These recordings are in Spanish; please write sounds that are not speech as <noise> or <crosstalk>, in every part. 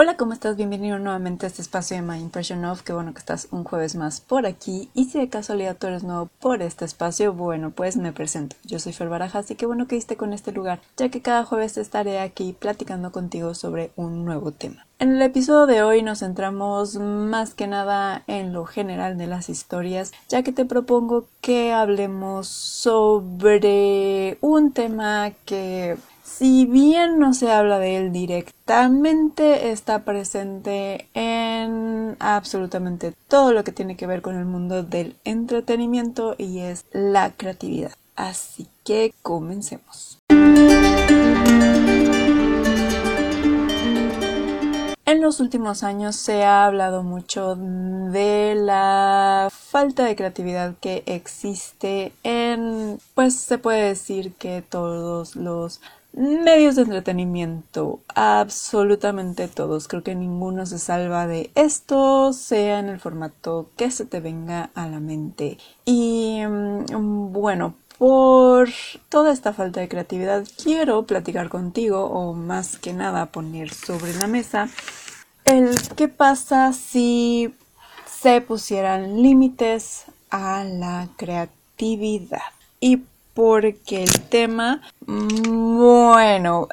Hola, ¿cómo estás? Bienvenido nuevamente a este espacio de My Impression of. Qué bueno que estás un jueves más por aquí. Y si de casualidad tú eres nuevo por este espacio, bueno, pues me presento. Yo soy Fer Barajas y qué bueno que diste con este lugar, ya que cada jueves estaré aquí platicando contigo sobre un nuevo tema. En el episodio de hoy nos centramos más que nada en lo general de las historias, ya que te propongo que hablemos sobre un tema que si bien no se habla de él directamente, está presente en absolutamente todo lo que tiene que ver con el mundo del entretenimiento y es la creatividad. Así que comencemos. En los últimos años se ha hablado mucho de la falta de creatividad que existe en, pues se puede decir que todos los Medios de entretenimiento, absolutamente todos. Creo que ninguno se salva de esto, sea en el formato que se te venga a la mente. Y mm, bueno, por toda esta falta de creatividad, quiero platicar contigo, o más que nada poner sobre la mesa, el qué pasa si se pusieran límites a la creatividad. Y porque el tema, bueno,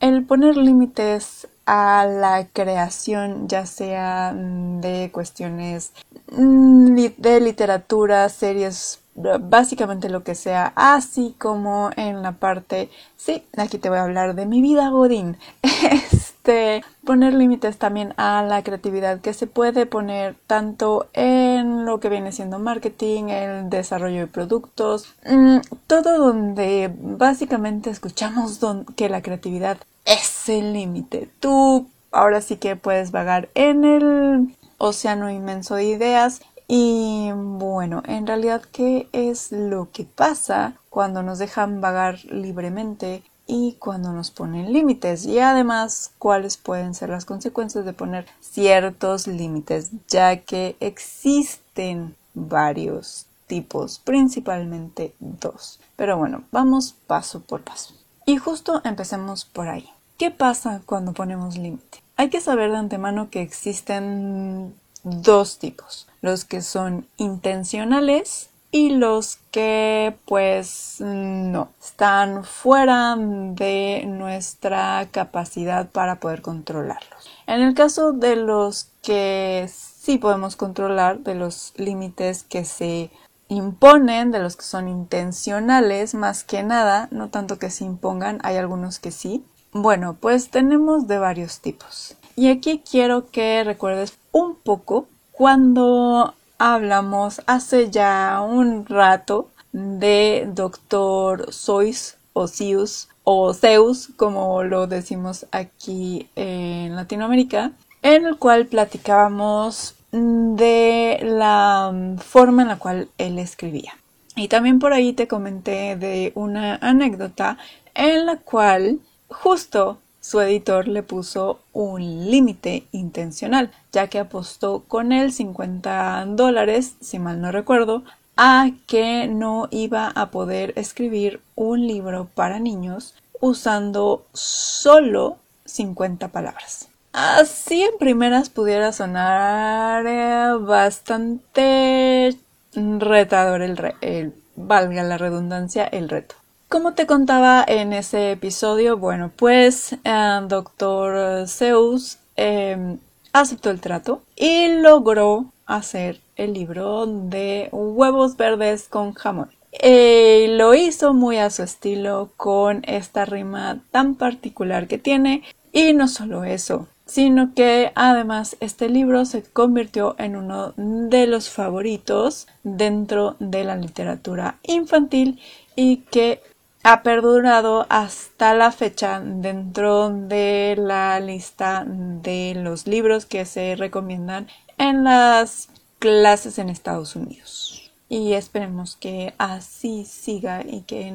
el poner límites a la creación, ya sea de cuestiones mm, de literatura, series, básicamente lo que sea, así como en la parte, sí, aquí te voy a hablar de mi vida Godín. <laughs> Este, poner límites también a la creatividad que se puede poner tanto en lo que viene siendo marketing, el desarrollo de productos, mm, todo donde básicamente escuchamos que la creatividad es el límite. Tú ahora sí que puedes vagar en el océano inmenso de ideas y bueno, en realidad, ¿qué es lo que pasa cuando nos dejan vagar libremente y cuando nos ponen límites y además cuáles pueden ser las consecuencias de poner ciertos límites ya que existen varios tipos, principalmente dos. Pero bueno, vamos paso por paso. Y justo empecemos por ahí. ¿Qué pasa cuando ponemos límite? Hay que saber de antemano que existen dos tipos, los que son intencionales y los que pues no están fuera de nuestra capacidad para poder controlarlos. En el caso de los que sí podemos controlar, de los límites que se imponen, de los que son intencionales, más que nada, no tanto que se impongan, hay algunos que sí. Bueno, pues tenemos de varios tipos. Y aquí quiero que recuerdes un poco cuando hablamos hace ya un rato de Doctor Sois o Zeus o Zeus, como lo decimos aquí en Latinoamérica, en el cual platicábamos de la forma en la cual él escribía. Y también por ahí te comenté de una anécdota en la cual justo su editor le puso un límite intencional, ya que apostó con él 50 dólares, si mal no recuerdo, a que no iba a poder escribir un libro para niños usando solo 50 palabras. Así en primeras pudiera sonar eh, bastante retador el, valga la redundancia, el reto. Como te contaba en ese episodio, bueno, pues eh, Doctor Zeus em, aceptó el trato y logró hacer el libro de huevos verdes con jamón. Y lo hizo muy a su estilo con esta rima tan particular que tiene y no solo eso, sino que además este libro se convirtió en uno de los favoritos dentro de la literatura infantil y que ha perdurado hasta la fecha dentro de la lista de los libros que se recomiendan en las clases en Estados Unidos. Y esperemos que así siga y que,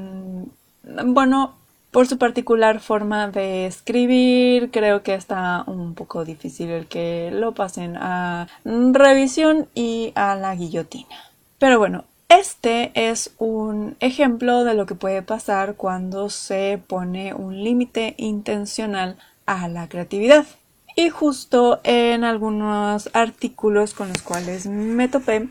bueno, por su particular forma de escribir, creo que está un poco difícil el que lo pasen a revisión y a la guillotina. Pero bueno, este es un ejemplo de lo que puede pasar cuando se pone un límite intencional a la creatividad. Y justo en algunos artículos con los cuales me topé,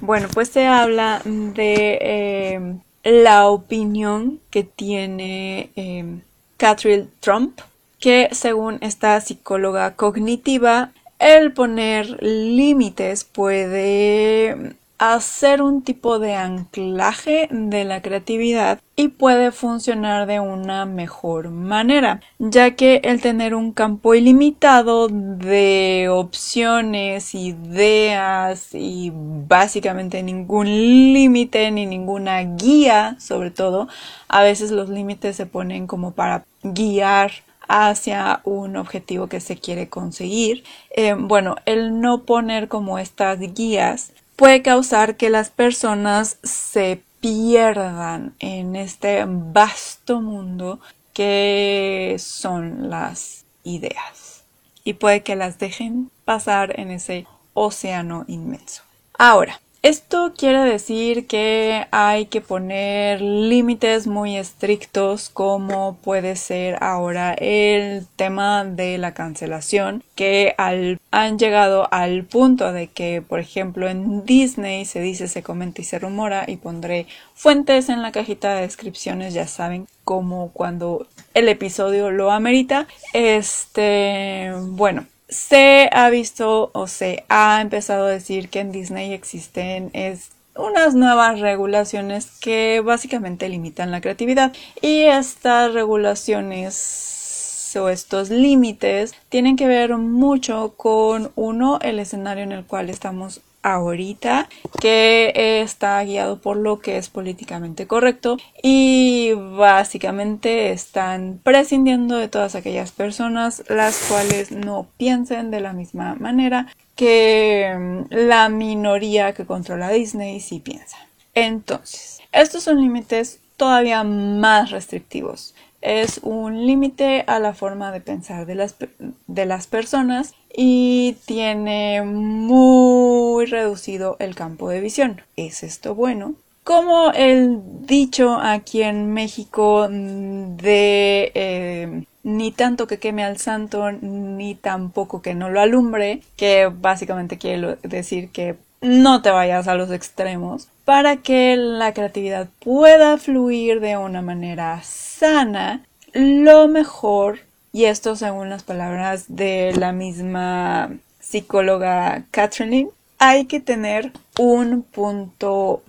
bueno, pues se habla de eh, la opinión que tiene eh, Catherine Trump, que según esta psicóloga cognitiva, el poner límites puede hacer un tipo de anclaje de la creatividad y puede funcionar de una mejor manera, ya que el tener un campo ilimitado de opciones, ideas y básicamente ningún límite ni ninguna guía, sobre todo, a veces los límites se ponen como para guiar hacia un objetivo que se quiere conseguir. Eh, bueno, el no poner como estas guías puede causar que las personas se pierdan en este vasto mundo que son las ideas y puede que las dejen pasar en ese océano inmenso. Ahora, esto quiere decir que hay que poner límites muy estrictos como puede ser ahora el tema de la cancelación que han llegado al punto de que por ejemplo en Disney se dice, se comenta y se rumora y pondré fuentes en la cajita de descripciones ya saben como cuando el episodio lo amerita. Este bueno se ha visto o se ha empezado a decir que en Disney existen es unas nuevas regulaciones que básicamente limitan la creatividad. Y estas regulaciones o estos límites tienen que ver mucho con uno el escenario en el cual estamos ahorita que está guiado por lo que es políticamente correcto y básicamente están prescindiendo de todas aquellas personas las cuales no piensen de la misma manera que mm, la minoría que controla Disney sí piensa. Entonces, estos son límites todavía más restrictivos es un límite a la forma de pensar de las, de las personas y tiene muy reducido el campo de visión. ¿Es esto bueno? Como el dicho aquí en México de eh, ni tanto que queme al santo, ni tampoco que no lo alumbre, que básicamente quiere decir que no te vayas a los extremos para que la creatividad pueda fluir de una manera sana. Lo mejor, y esto según las palabras de la misma psicóloga Catherine, hay que tener un punto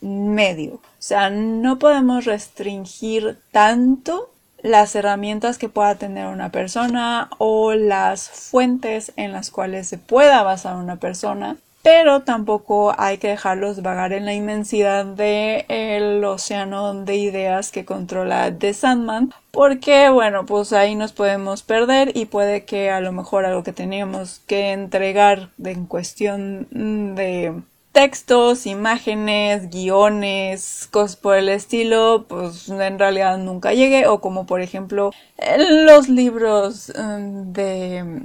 medio. O sea, no podemos restringir tanto las herramientas que pueda tener una persona o las fuentes en las cuales se pueda basar una persona pero tampoco hay que dejarlos vagar en la inmensidad del océano de ideas que controla The Sandman, porque bueno, pues ahí nos podemos perder y puede que a lo mejor algo que teníamos que entregar en cuestión de textos, imágenes, guiones, cosas por el estilo, pues en realidad nunca llegue, o como por ejemplo los libros mm, de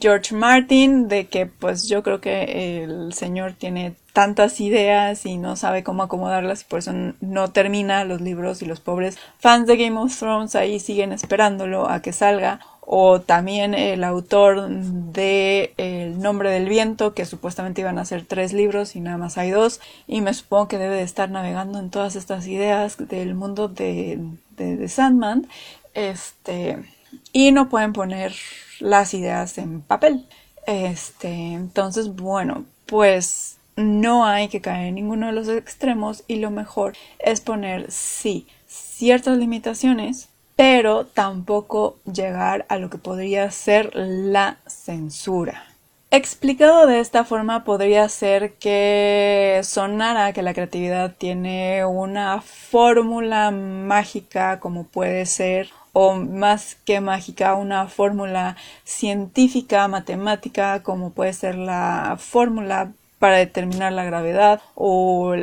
George Martin de que pues yo creo que el señor tiene tantas ideas y no sabe cómo acomodarlas y por eso no termina los libros y los pobres fans de Game of Thrones ahí siguen esperándolo a que salga. O también el autor de El nombre del viento que supuestamente iban a ser tres libros y nada más hay dos. Y me supongo que debe de estar navegando en todas estas ideas del mundo de, de, de Sandman. Este y no pueden poner las ideas en papel. Este, entonces, bueno, pues no hay que caer en ninguno de los extremos y lo mejor es poner sí ciertas limitaciones, pero tampoco llegar a lo que podría ser la censura. Explicado de esta forma podría ser que sonara que la creatividad tiene una fórmula mágica como puede ser o más que mágica, una fórmula científica, matemática, como puede ser la fórmula para determinar la gravedad o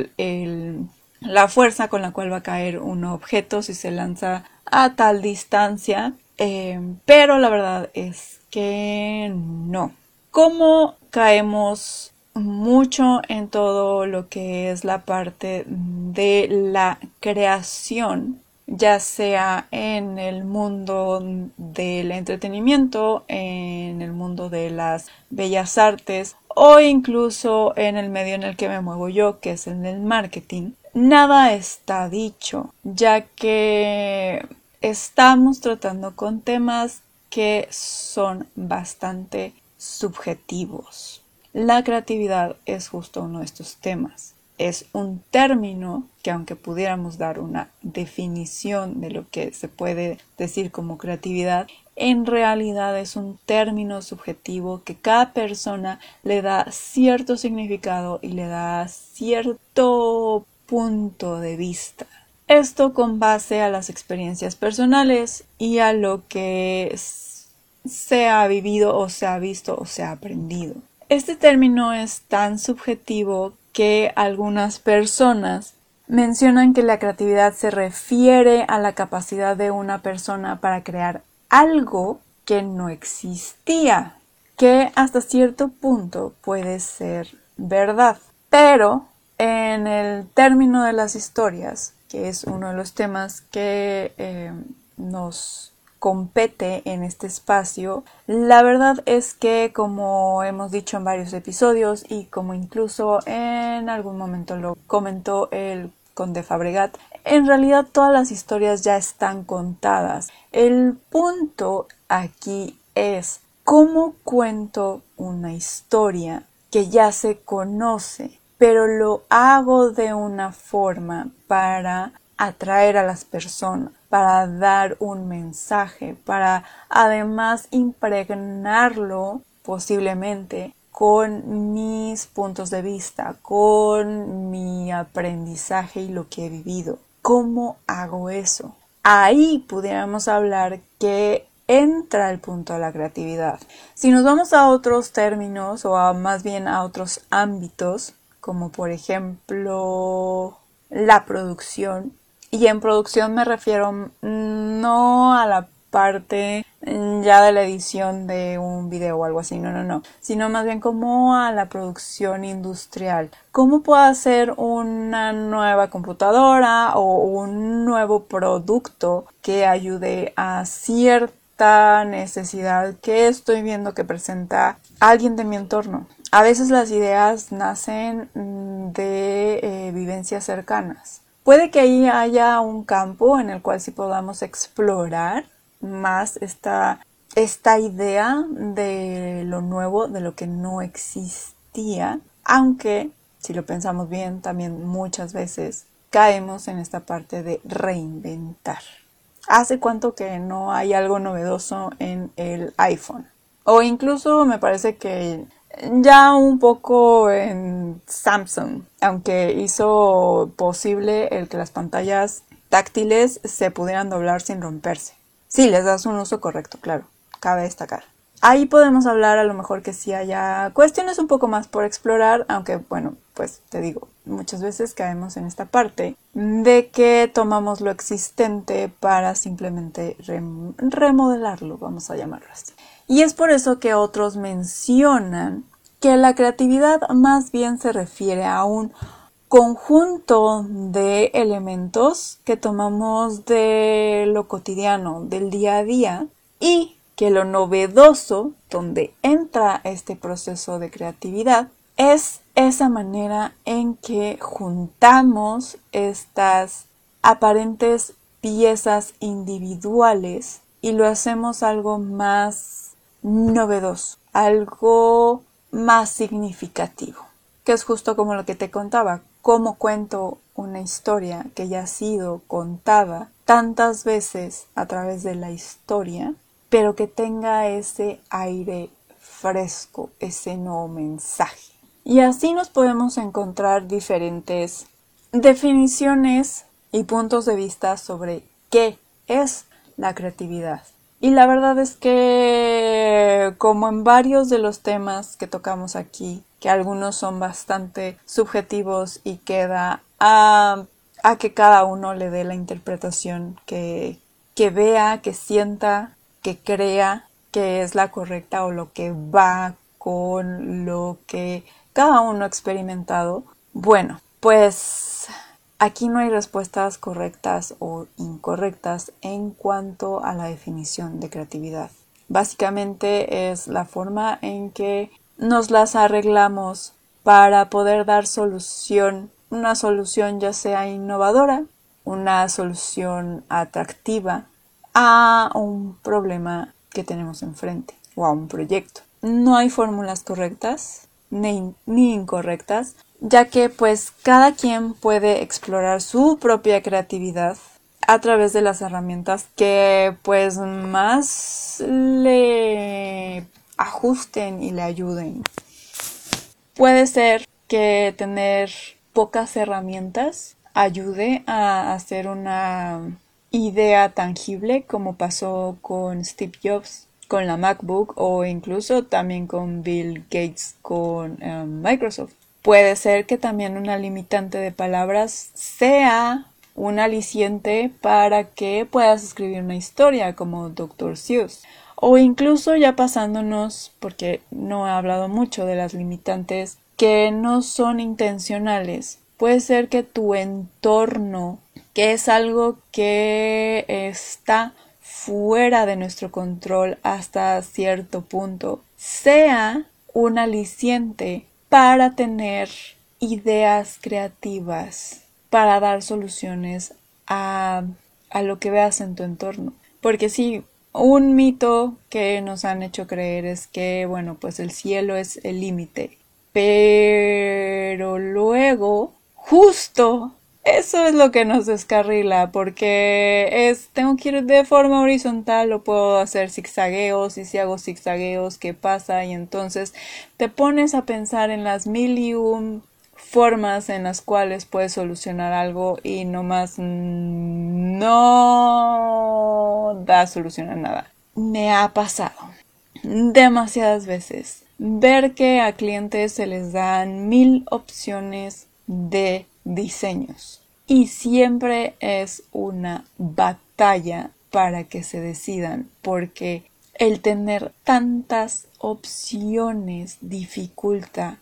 la fuerza con la cual va a caer un objeto si se lanza a tal distancia. Eh, pero la verdad es que no. ¿Cómo caemos mucho en todo lo que es la parte de la creación ya sea en el mundo del entretenimiento, en el mundo de las bellas artes o incluso en el medio en el que me muevo yo, que es en el marketing, nada está dicho, ya que estamos tratando con temas que son bastante subjetivos. La creatividad es justo uno de estos temas. Es un término que aunque pudiéramos dar una definición de lo que se puede decir como creatividad, en realidad es un término subjetivo que cada persona le da cierto significado y le da cierto punto de vista. Esto con base a las experiencias personales y a lo que se ha vivido o se ha visto o se ha aprendido. Este término es tan subjetivo que algunas personas mencionan que la creatividad se refiere a la capacidad de una persona para crear algo que no existía, que hasta cierto punto puede ser verdad. Pero en el término de las historias, que es uno de los temas que eh, nos compete en este espacio, la verdad es que como hemos dicho en varios episodios y como incluso en algún momento lo comentó el conde Fabregat, en realidad todas las historias ya están contadas. El punto aquí es cómo cuento una historia que ya se conoce pero lo hago de una forma para atraer a las personas, para dar un mensaje, para además impregnarlo posiblemente con mis puntos de vista, con mi aprendizaje y lo que he vivido. ¿Cómo hago eso? Ahí pudiéramos hablar que entra el punto de la creatividad. Si nos vamos a otros términos o a más bien a otros ámbitos, como por ejemplo la producción. Y en producción me refiero no a la parte ya de la edición de un video o algo así, no, no, no, sino más bien como a la producción industrial. ¿Cómo puedo hacer una nueva computadora o un nuevo producto que ayude a cierta necesidad que estoy viendo que presenta alguien de mi entorno? A veces las ideas nacen mm, de eh, vivencias cercanas. Puede que ahí haya un campo en el cual sí podamos explorar más esta, esta idea de lo nuevo, de lo que no existía, aunque si lo pensamos bien, también muchas veces caemos en esta parte de reinventar. ¿Hace cuánto que no hay algo novedoso en el iPhone? O incluso me parece que ya un poco en Samsung, aunque hizo posible el que las pantallas táctiles se pudieran doblar sin romperse. Si les das un uso correcto, claro, cabe destacar. Ahí podemos hablar a lo mejor que sí haya cuestiones un poco más por explorar, aunque bueno, pues te digo, muchas veces caemos en esta parte de que tomamos lo existente para simplemente remodelarlo, vamos a llamarlo así. Y es por eso que otros mencionan que la creatividad más bien se refiere a un conjunto de elementos que tomamos de lo cotidiano, del día a día, y que lo novedoso, donde entra este proceso de creatividad, es esa manera en que juntamos estas aparentes piezas individuales y lo hacemos algo más novedoso, algo más significativo, que es justo como lo que te contaba, cómo cuento una historia que ya ha sido contada tantas veces a través de la historia, pero que tenga ese aire fresco, ese nuevo mensaje. Y así nos podemos encontrar diferentes definiciones y puntos de vista sobre qué es la creatividad. Y la verdad es que, como en varios de los temas que tocamos aquí, que algunos son bastante subjetivos y queda a, a que cada uno le dé la interpretación que, que vea, que sienta, que crea que es la correcta o lo que va con lo que cada uno ha experimentado. Bueno, pues Aquí no hay respuestas correctas o incorrectas en cuanto a la definición de creatividad. Básicamente es la forma en que nos las arreglamos para poder dar solución, una solución ya sea innovadora, una solución atractiva a un problema que tenemos enfrente o a un proyecto. No hay fórmulas correctas ni, ni incorrectas, ya que pues cada quien puede explorar su propia creatividad a través de las herramientas que pues más le ajusten y le ayuden. Puede ser que tener pocas herramientas ayude a hacer una idea tangible como pasó con Steve Jobs con la MacBook o incluso también con Bill Gates con em, Microsoft. Puede ser que también una limitante de palabras sea un aliciente para que puedas escribir una historia como Dr. Seuss. O incluso ya pasándonos, porque no he hablado mucho de las limitantes que no son intencionales. Puede ser que tu entorno, que es algo que está fuera de nuestro control hasta cierto punto, sea un aliciente para tener ideas creativas para dar soluciones a, a lo que veas en tu entorno. Porque sí, un mito que nos han hecho creer es que, bueno, pues el cielo es el límite. Pero luego, justo eso es lo que nos descarrila, porque es, tengo que ir de forma horizontal o puedo hacer zigzagueos y si hago zigzagueos, ¿qué pasa? Y entonces te pones a pensar en las mil y un formas en las cuales puedes solucionar algo y nomás no da solución a nada. Me ha pasado demasiadas veces ver que a clientes se les dan mil opciones de diseños y siempre es una batalla para que se decidan porque el tener tantas opciones dificulta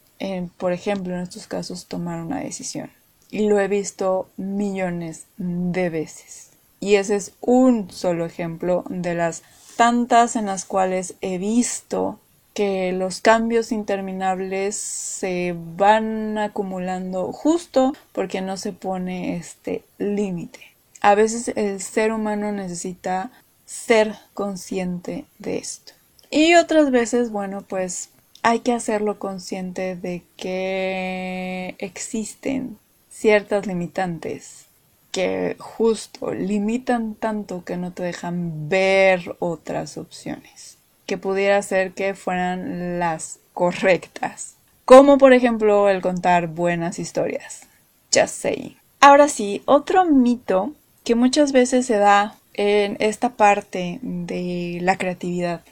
por ejemplo, en estos casos, tomar una decisión. Y lo he visto millones de veces. Y ese es un solo ejemplo de las tantas en las cuales he visto que los cambios interminables se van acumulando justo porque no se pone este límite. A veces el ser humano necesita ser consciente de esto. Y otras veces, bueno, pues hay que hacerlo consciente de que existen ciertas limitantes que justo limitan tanto que no te dejan ver otras opciones, que pudiera ser que fueran las correctas, como por ejemplo el contar buenas historias. Just saying. Ahora sí, otro mito que muchas veces se da en esta parte de la creatividad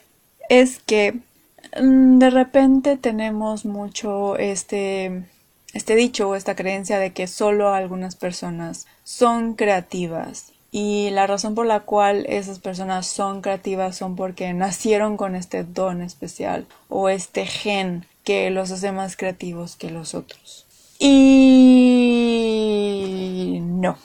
es que Mm, de repente tenemos mucho este, este dicho o esta creencia de que solo algunas personas son creativas y la razón por la cual esas personas son creativas son porque nacieron con este don especial o este gen que los hace más creativos que los otros. Y no,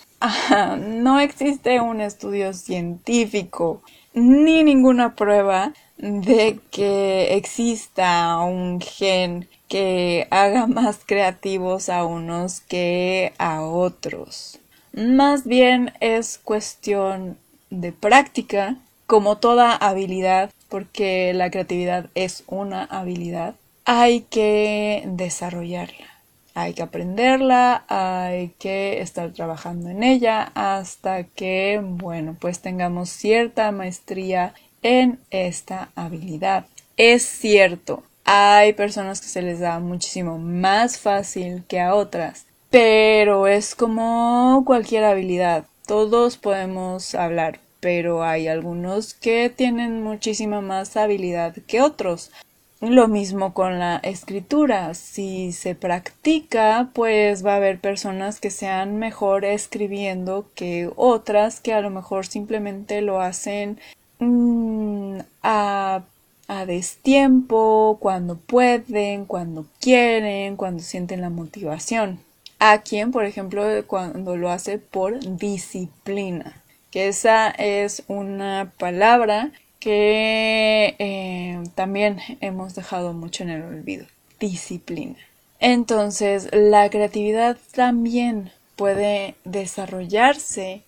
no existe un estudio científico ni ninguna prueba de que exista un gen que haga más creativos a unos que a otros. Más bien es cuestión de práctica, como toda habilidad, porque la creatividad es una habilidad, hay que desarrollarla. Hay que aprenderla, hay que estar trabajando en ella hasta que, bueno, pues tengamos cierta maestría en esta habilidad. Es cierto, hay personas que se les da muchísimo más fácil que a otras, pero es como cualquier habilidad. Todos podemos hablar, pero hay algunos que tienen muchísima más habilidad que otros. Lo mismo con la escritura. Si se practica, pues va a haber personas que sean mejor escribiendo que otras que a lo mejor simplemente lo hacen Mm, a, a destiempo, cuando pueden, cuando quieren, cuando sienten la motivación. A quien, por ejemplo, cuando lo hace por disciplina, que esa es una palabra que eh, también hemos dejado mucho en el olvido, disciplina. Entonces, la creatividad también puede desarrollarse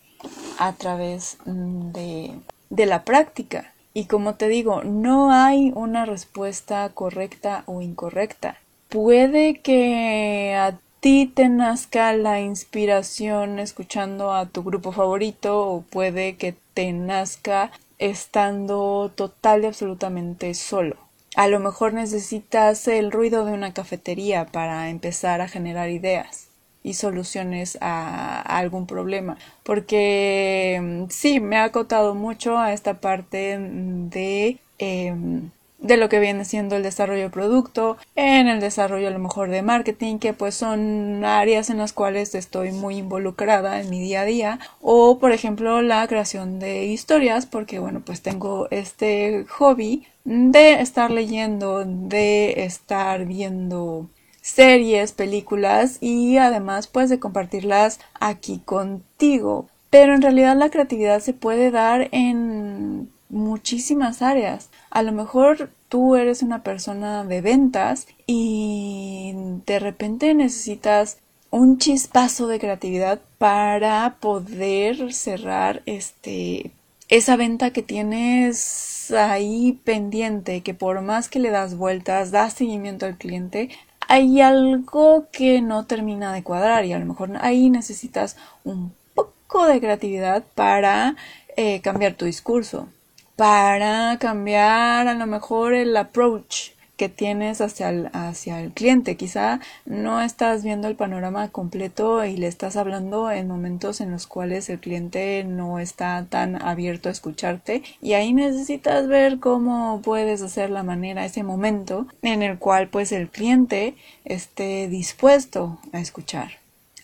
a través de, de la práctica. Y como te digo, no hay una respuesta correcta o incorrecta. Puede que a ti te nazca la inspiración escuchando a tu grupo favorito o puede que te nazca estando total y absolutamente solo. A lo mejor necesitas el ruido de una cafetería para empezar a generar ideas y soluciones a, algún problema. Porque mm, sí, me ha acotado mucho a esta parte de em, de lo que viene siendo el desarrollo de producto, en el desarrollo a lo mejor de marketing, que pues son áreas en las cuales estoy muy involucrada en mi día a día, o por ejemplo la creación de historias, porque bueno, pues tengo este hobby de estar leyendo, de estar viendo series, películas y además pues de compartirlas aquí contigo. Pero en realidad la creatividad se puede dar en muchísimas áreas. A lo mejor tú eres una persona de ventas y de repente necesitas un chispazo de creatividad para poder cerrar este esa venta que tienes ahí pendiente, que por más que le das vueltas, das seguimiento al cliente, hay algo que no termina de cuadrar y a lo mejor ahí necesitas un poco de creatividad para eh, cambiar tu discurso para cambiar a lo mejor el approach que tienes hacia el, hacia el cliente. Quizá no estás viendo el panorama completo y le estás hablando en momentos en los cuales el cliente no está tan abierto a escucharte y ahí necesitas ver cómo puedes hacer la manera, ese momento en el cual pues el cliente esté dispuesto a escuchar.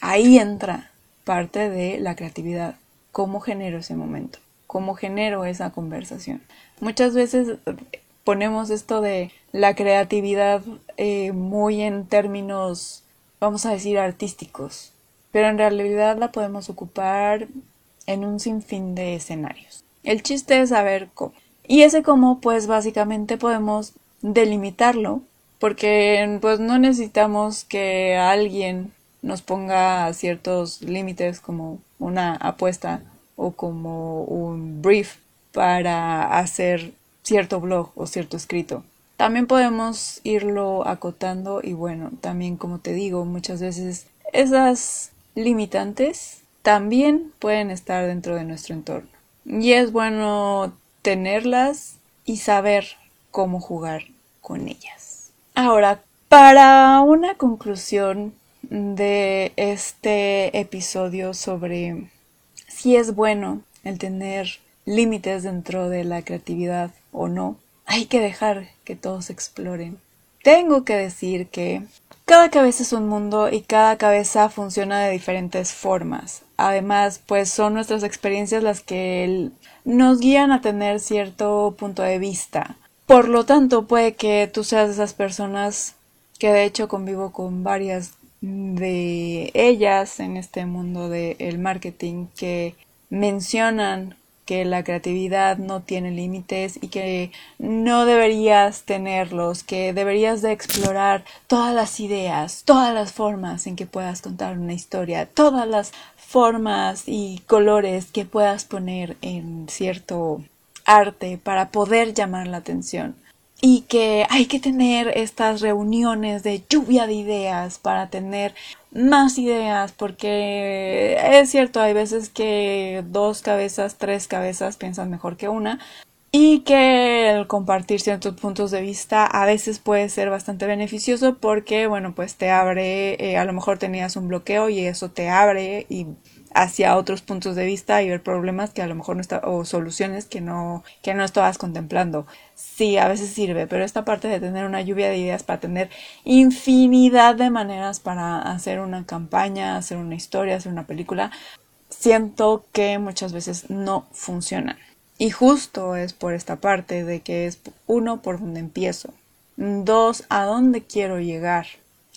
Ahí entra parte de la creatividad. ¿Cómo genero ese momento? Cómo genero esa conversación. Muchas veces ponemos esto de la creatividad eh, muy en términos, vamos a decir, artísticos, pero en realidad la podemos ocupar en un sinfín de escenarios. El chiste es saber cómo. Y ese cómo, pues básicamente podemos delimitarlo, porque pues no necesitamos que alguien nos ponga ciertos límites como una apuesta o como un brief para hacer cierto blog o cierto escrito. También podemos irlo acotando y bueno, también como te digo, muchas veces esas limitantes también pueden estar dentro de nuestro entorno. Y es bueno tenerlas y saber cómo jugar con ellas. Ahora, para una conclusión de este episodio sobre si es bueno el tener límites dentro de la creatividad o no. Hay que dejar que todos exploren. Tengo que decir que cada cabeza es un mundo y cada cabeza funciona de diferentes formas. Además, pues son nuestras experiencias las que nos guían a tener cierto punto de vista. Por lo tanto, puede que tú seas de esas personas que de hecho convivo con varias de ellas en este mundo del marketing que mencionan que la creatividad no tiene límites y que no deberías tenerlos, que deberías de explorar todas las ideas, todas las formas en que puedas contar una historia, todas las formas y colores que puedas poner en cierto arte para poder llamar la atención y que hay que tener estas reuniones de lluvia de ideas para tener más ideas porque es cierto hay veces que dos cabezas tres cabezas piensan mejor que una y que el compartir ciertos puntos de vista a veces puede ser bastante beneficioso porque bueno pues te abre eh, a lo mejor tenías un bloqueo y eso te abre y hacia otros puntos de vista y ver problemas que a lo mejor no está, o soluciones que no, que no estabas contemplando. Sí, a veces sirve, pero esta parte de tener una lluvia de ideas para tener infinidad de maneras para hacer una campaña, hacer una historia, hacer una película, siento que muchas veces no funciona. Y justo es por esta parte de que es uno por donde empiezo, dos a dónde quiero llegar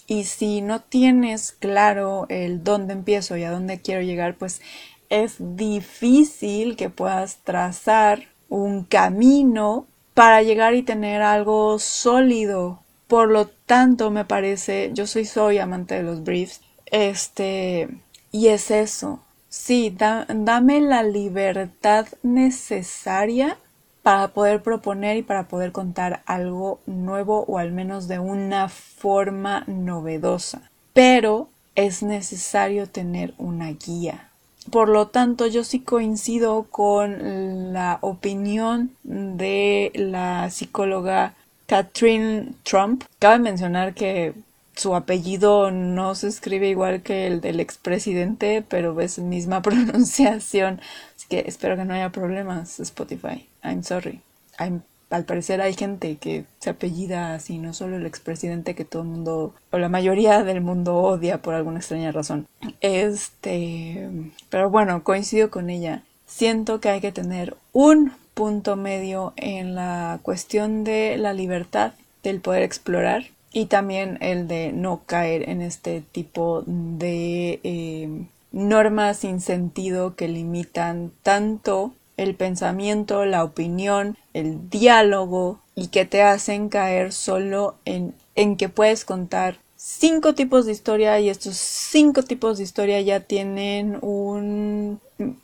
Y si no tienes claro el dónde empiezo y a dónde quiero llegar, pues es difícil que puedas trazar un camino para llegar y tener algo sólido. Por lo tanto, me parece, yo soy soy amante de los briefs, este, y es eso. Sí, dame la libertad necesaria para poder proponer y para poder contar algo nuevo o al menos de una forma novedosa. Pero es necesario tener una guía. Por lo tanto, yo sí coincido con la opinión de la psicóloga Catherine Trump. Cabe mencionar que su apellido no se escribe igual que el del expresidente, pero es misma <laughs> pronunciación. Así que espero que no haya problemas, Spotify. I'm sorry. al parecer hay gente que se apellida así, no solo el expresidente que todo el mundo, o la mayoría del mundo odia por alguna extraña razón. Este, pero bueno, coincido con ella. Siento que hay que tener un punto medio en la cuestión de la libertad del poder explorar y también el de no caer en este tipo de eh, normas sin sentido que limitan tanto el pensamiento, la opinión, el diálogo y que te hacen caer solo en, en que puedes contar cinco tipos de historia y estos cinco tipos de historia ya tienen un,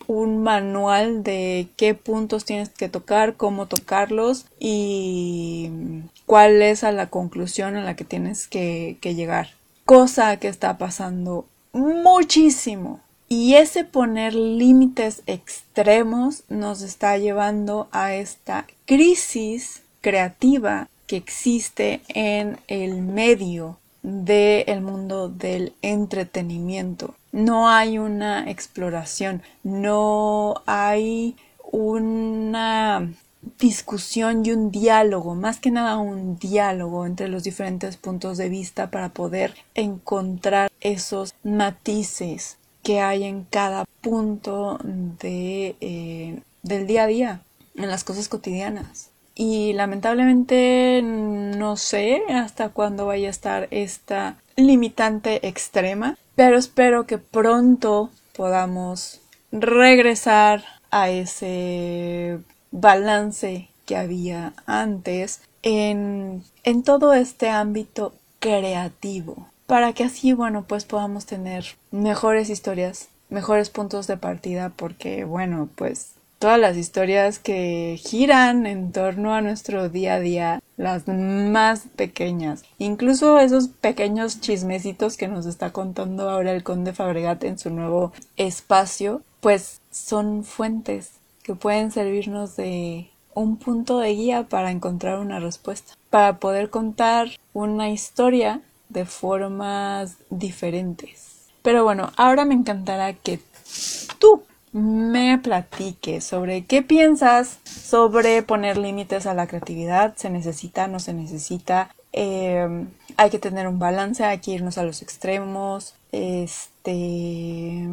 un manual de qué puntos tienes que tocar, cómo tocarlos y cuál es a la conclusión a la que tienes que, que llegar. Cosa que está pasando muchísimo. Y ese poner límites extremos nos está llevando a esta crisis creativa que existe en el medio del mundo del entretenimiento. No hay una exploración, no hay una discusión y un diálogo, más que nada un diálogo entre los diferentes puntos de vista para poder encontrar esos matices que hay en cada punto de, eh, del día a día, en las cosas cotidianas. Y lamentablemente no sé hasta cuándo vaya a estar esta limitante extrema, pero espero que pronto podamos regresar a ese balance que había antes en, en todo este ámbito creativo para que así bueno pues podamos tener mejores historias mejores puntos de partida porque bueno pues todas las historias que giran en torno a nuestro día a día, las más pequeñas, incluso esos pequeños chismecitos que nos está contando ahora el conde Fabregat en su nuevo espacio, pues son fuentes que pueden servirnos de un punto de guía para encontrar una respuesta, para poder contar una historia de formas diferentes. Pero bueno, ahora me encantará que tú me platique sobre qué piensas sobre poner límites a la creatividad. ¿Se necesita? ¿No se necesita? Em, hay que tener un balance, hay que irnos a los extremos. Este,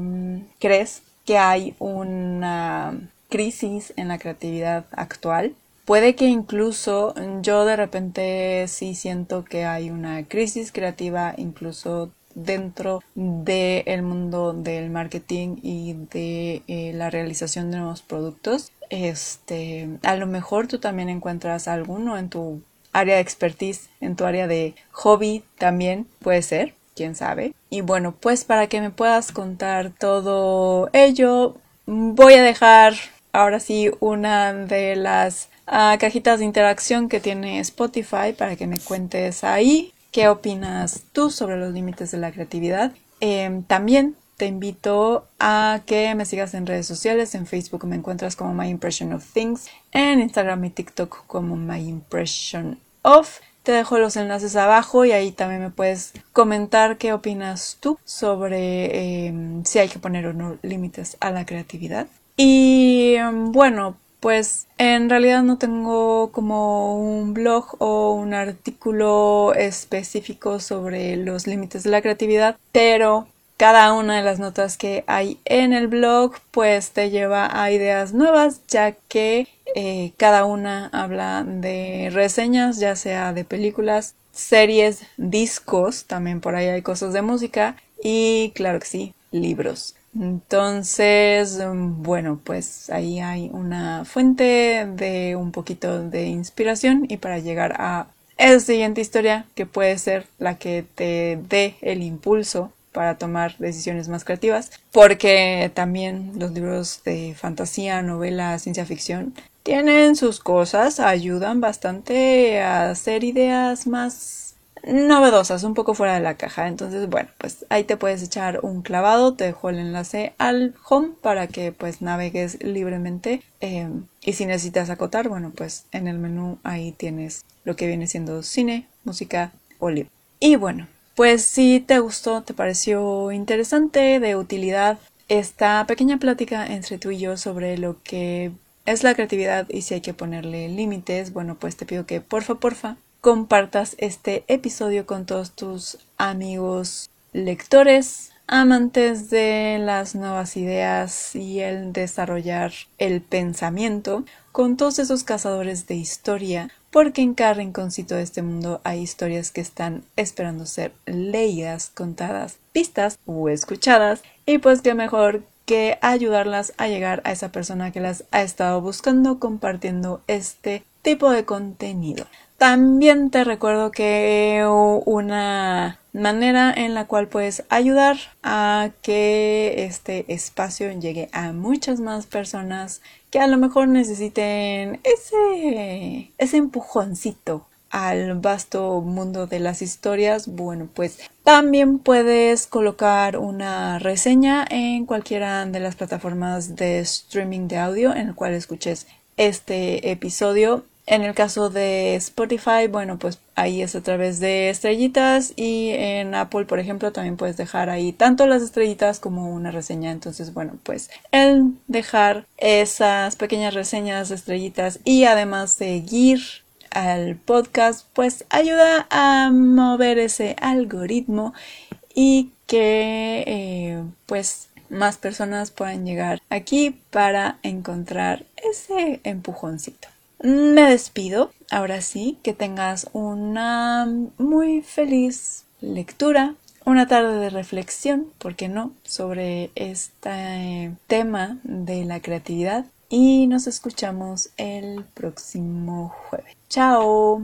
¿Crees que hay una crisis en la creatividad actual? Puede que incluso yo de repente sí siento que hay una crisis creativa incluso dentro del mundo del marketing y de eh, la realización de nuevos productos. Este, a lo mejor tú también encuentras alguno en tu área de expertise, en tu área de hobby también puede ser, quién sabe. Y bueno, pues para que me puedas contar todo ello, voy a dejar ahora sí una de las ah, cajitas de interacción que tiene Spotify para que me cuentes ahí ¿Qué opinas tú sobre los límites de la creatividad? Em, también te invito a que me sigas en redes sociales. En Facebook me encuentras como My Impression of Things. En Instagram y TikTok como My Impression of. Te dejo los enlaces abajo y ahí también me puedes comentar qué opinas tú sobre em, si hay que poner o no límites a la creatividad. Y bueno, pues en realidad no tengo como un blog o un artículo específico sobre los límites de la creatividad, pero cada una de las notas que hay en el blog pues te lleva a ideas nuevas ya que eh, cada una habla de reseñas ya sea de películas series discos también por ahí hay cosas de música y claro que sí libros entonces, bueno, pues ahí hay una fuente de un poquito de inspiración y para llegar a esa siguiente historia que puede ser la que te dé el impulso para tomar decisiones más creativas, porque también los libros de fantasía, novela, ciencia ficción tienen sus cosas, ayudan bastante a hacer ideas más novedosas, un poco fuera de la caja. Entonces, bueno, pues ahí te puedes echar un clavado, te dejo el enlace al home para que pues navegues libremente. Em, y si necesitas acotar, bueno, pues en el menú ahí tienes lo que viene siendo cine, música o libro. Y bueno, pues si te gustó, te pareció interesante, de utilidad, esta pequeña plática entre tú y yo sobre lo que es la creatividad y si hay que ponerle límites, bueno, pues te pido que porfa, porfa, compartas este episodio con todos tus amigos lectores, amantes de las nuevas ideas y el desarrollar el pensamiento, con todos esos cazadores de historia porque en cada rinconcito de este mundo hay historias que están esperando ser leídas, contadas, vistas o escuchadas, y pues qué mejor que ayudarlas a llegar a esa persona que las ha estado buscando compartiendo este de contenido. También te recuerdo que una manera en la cual puedes ayudar a que este espacio llegue a muchas más personas que a lo mejor necesiten ese, ese empujoncito al vasto mundo de las historias, bueno, pues también puedes colocar una reseña en cualquiera de las plataformas de streaming de audio en el cual escuches este episodio en el caso de Spotify, bueno, pues ahí es a través de estrellitas y en Apple, por ejemplo, también puedes dejar ahí tanto las estrellitas como una reseña. Entonces, bueno, pues el dejar esas pequeñas reseñas, estrellitas y además seguir al podcast, pues ayuda a mover ese algoritmo y que eh, pues más personas puedan llegar aquí para encontrar ese empujoncito. Me despido. Ahora sí, que tengas una muy feliz lectura, una tarde de reflexión, ¿por qué no?, sobre este tema de la creatividad. Y nos escuchamos el próximo jueves. ¡Chao!